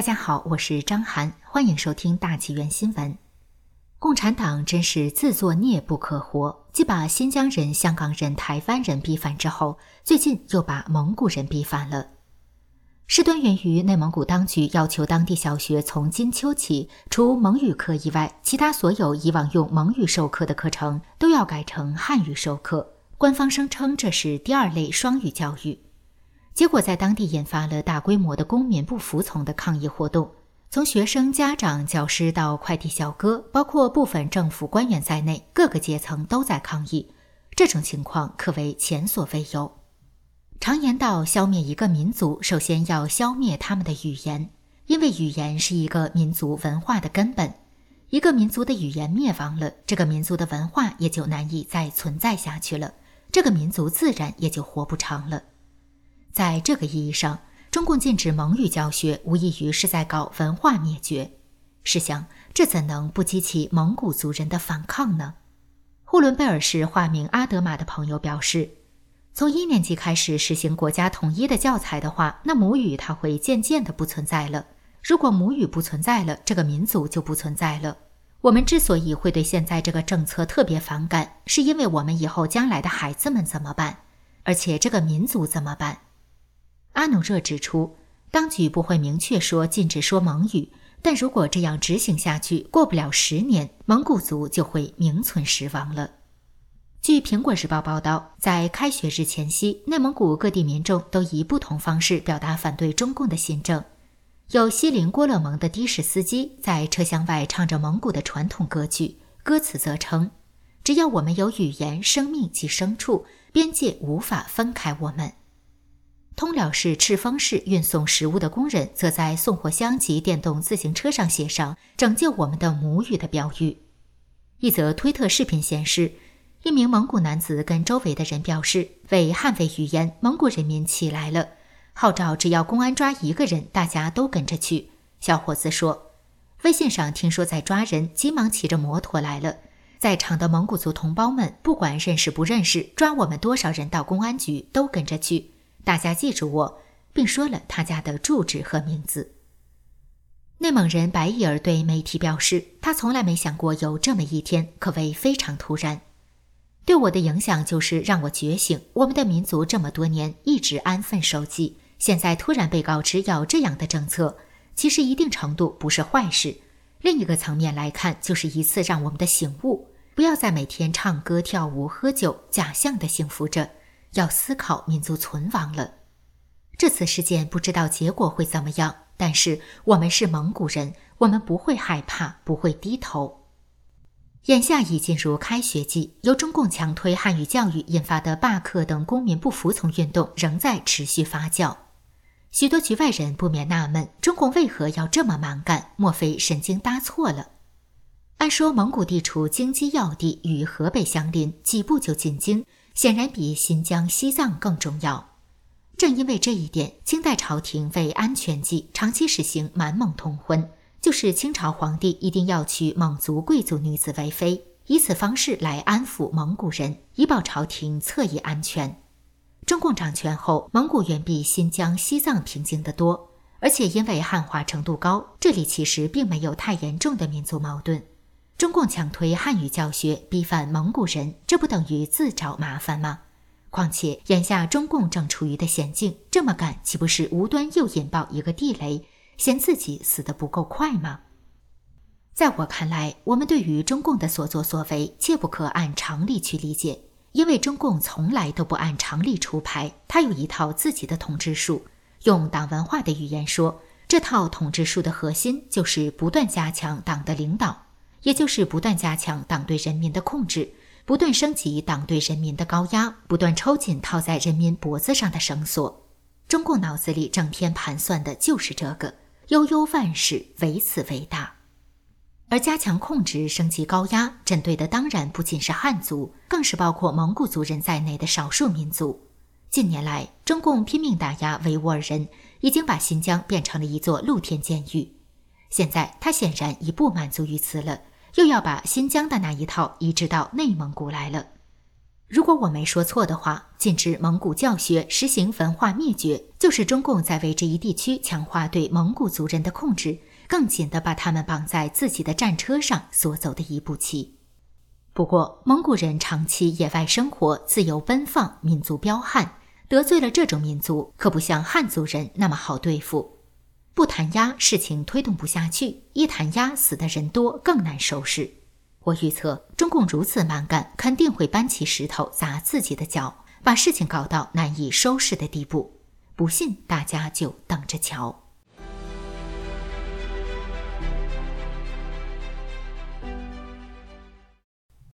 大家好，我是张涵，欢迎收听大纪元新闻。共产党真是自作孽不可活，继把新疆人、香港人、台湾人逼反之后，最近又把蒙古人逼反了。事端源于内蒙古当局要求当地小学从金秋起，除蒙语课以外，其他所有以往用蒙语授课的课程都要改成汉语授课。官方声称这是第二类双语教育。结果在当地引发了大规模的公民不服从的抗议活动，从学生、家长、教师到快递小哥，包括部分政府官员在内，各个阶层都在抗议。这种情况可谓前所未有。常言道，消灭一个民族，首先要消灭他们的语言，因为语言是一个民族文化的根本。一个民族的语言灭亡了，这个民族的文化也就难以再存在下去了，这个民族自然也就活不长了。在这个意义上，中共禁止蒙语教学，无异于是在搞文化灭绝。试想，这怎能不激起蒙古族人的反抗呢？呼伦贝尔市化名阿德玛的朋友表示，从一年级开始实行国家统一的教材的话，那母语它会渐渐的不存在了。如果母语不存在了，这个民族就不存在了。我们之所以会对现在这个政策特别反感，是因为我们以后将来的孩子们怎么办？而且这个民族怎么办？阿努热指出，当局不会明确说禁止说蒙语，但如果这样执行下去，过不了十年，蒙古族就会名存实亡了。据《苹果日报》报道，在开学日前夕，内蒙古各地民众都以不同方式表达反对中共的新政。有锡林郭勒盟的的士司机在车厢外唱着蒙古的传统歌曲，歌词则称：“只要我们有语言、生命及牲畜，边界无法分开我们。”通辽市赤峰市运送食物的工人则在送货箱及电动自行车上写上“拯救我们的母语”的标语。一则推特视频显示，一名蒙古男子跟周围的人表示：“为捍卫语言，蒙古人民起来了！”号召只要公安抓一个人，大家都跟着去。小伙子说：“微信上听说在抓人，急忙骑着摩托来了。在场的蒙古族同胞们，不管认识不认识，抓我们多少人到公安局，都跟着去。”大家记住我，并说了他家的住址和名字。内蒙人白伊尔对媒体表示，他从来没想过有这么一天，可谓非常突然。对我的影响就是让我觉醒。我们的民族这么多年一直安分守己，现在突然被告知要这样的政策，其实一定程度不是坏事。另一个层面来看，就是一次让我们的醒悟：不要再每天唱歌、跳舞、喝酒，假象的幸福着。要思考民族存亡了。这次事件不知道结果会怎么样，但是我们是蒙古人，我们不会害怕，不会低头。眼下已进入开学季，由中共强推汉语教育引发的罢课等公民不服从运动仍在持续发酵。许多局外人不免纳闷：中共为何要这么蛮干？莫非神经搭错了？按说蒙古地处京畿要地，与河北相邻，几步就进京。显然比新疆、西藏更重要。正因为这一点，清代朝廷为安全计，长期实行满蒙通婚，就是清朝皇帝一定要娶蒙族贵族女子为妃，以此方式来安抚蒙古人，以保朝廷侧翼安全。中共掌权后，蒙古远比新疆、西藏平静得多，而且因为汉化程度高，这里其实并没有太严重的民族矛盾。中共强推汉语教学，逼反蒙古人，这不等于自找麻烦吗？况且眼下中共正处于的险境，这么干岂不是无端又引爆一个地雷，嫌自己死得不够快吗？在我看来，我们对于中共的所作所为，切不可按常理去理解，因为中共从来都不按常理出牌，他有一套自己的统治术。用党文化的语言说，这套统治术的核心就是不断加强党的领导。也就是不断加强党对人民的控制，不断升级党对人民的高压，不断抽紧套在人民脖子上的绳索。中共脑子里整天盘算的就是这个，悠悠万事，唯此为大。而加强控制、升级高压，针对的当然不仅是汉族，更是包括蒙古族人在内的少数民族。近年来，中共拼命打压维吾尔人，已经把新疆变成了一座露天监狱。现在，他显然已不满足于此了。又要把新疆的那一套移植到内蒙古来了。如果我没说错的话，禁止蒙古教学、实行文化灭绝，就是中共在为这一地区强化对蒙古族人的控制，更紧地把他们绑在自己的战车上所走的一步棋。不过，蒙古人长期野外生活，自由奔放，民族彪悍，得罪了这种民族，可不像汉族人那么好对付。不弹压，事情推动不下去；一弹压，死的人多，更难收拾。我预测，中共如此蛮干，肯定会搬起石头砸自己的脚，把事情搞到难以收拾的地步。不信，大家就等着瞧。